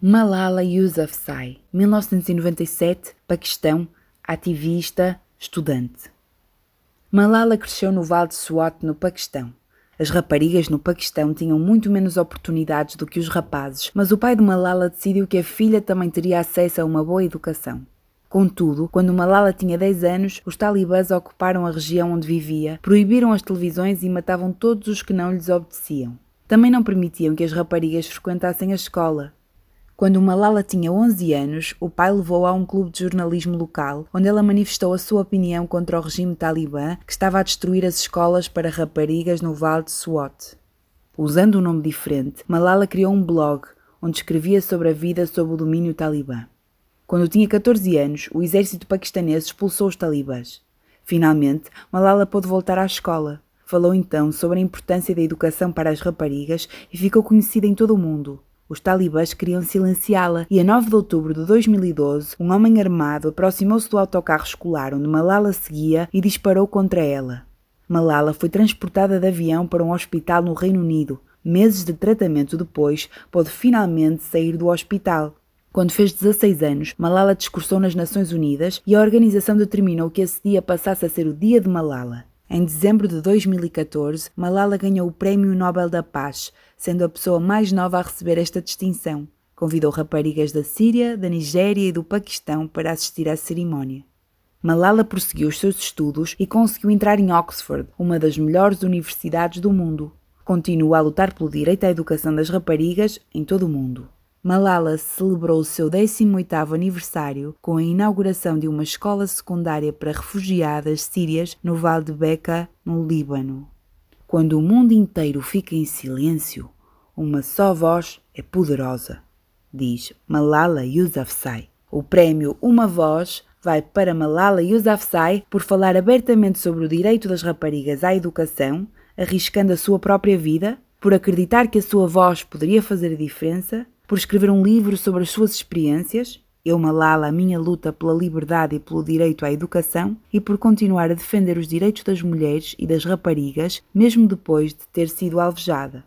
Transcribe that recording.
Malala Yousafzai, 1997, Paquistão, ativista, estudante. Malala cresceu no Vale de Swat, no Paquistão. As raparigas no Paquistão tinham muito menos oportunidades do que os rapazes, mas o pai de Malala decidiu que a filha também teria acesso a uma boa educação. Contudo, quando Malala tinha 10 anos, os talibãs ocuparam a região onde vivia, proibiram as televisões e matavam todos os que não lhes obedeciam. Também não permitiam que as raparigas frequentassem a escola. Quando Malala tinha 11 anos, o pai levou-a a um clube de jornalismo local, onde ela manifestou a sua opinião contra o regime talibã que estava a destruir as escolas para raparigas no Vale de Swat. Usando um nome diferente, Malala criou um blog onde escrevia sobre a vida sob o domínio talibã. Quando tinha 14 anos, o exército paquistanês expulsou os talibãs. Finalmente, Malala pôde voltar à escola. Falou então sobre a importância da educação para as raparigas e ficou conhecida em todo o mundo. Os talibãs queriam silenciá-la e, a 9 de outubro de 2012, um homem armado aproximou-se do autocarro escolar onde Malala seguia e disparou contra ela. Malala foi transportada de avião para um hospital no Reino Unido. Meses de tratamento depois, pôde finalmente sair do hospital. Quando fez 16 anos, Malala discursou nas Nações Unidas e a organização determinou que esse dia passasse a ser o Dia de Malala. Em dezembro de 2014, Malala ganhou o Prémio Nobel da Paz, sendo a pessoa mais nova a receber esta distinção. Convidou raparigas da Síria, da Nigéria e do Paquistão para assistir à cerimónia. Malala prosseguiu os seus estudos e conseguiu entrar em Oxford, uma das melhores universidades do mundo. Continua a lutar pelo direito à educação das raparigas em todo o mundo. Malala celebrou o seu 18º aniversário com a inauguração de uma escola secundária para refugiadas sírias no Vale de Beca, no Líbano. Quando o mundo inteiro fica em silêncio, uma só voz é poderosa, diz Malala Yousafzai. O prémio Uma Voz vai para Malala Yousafzai por falar abertamente sobre o direito das raparigas à educação, arriscando a sua própria vida, por acreditar que a sua voz poderia fazer a diferença por escrever um livro sobre as suas experiências, Eu Malala, a minha luta pela liberdade e pelo direito à educação, e por continuar a defender os direitos das mulheres e das raparigas, mesmo depois de ter sido alvejada.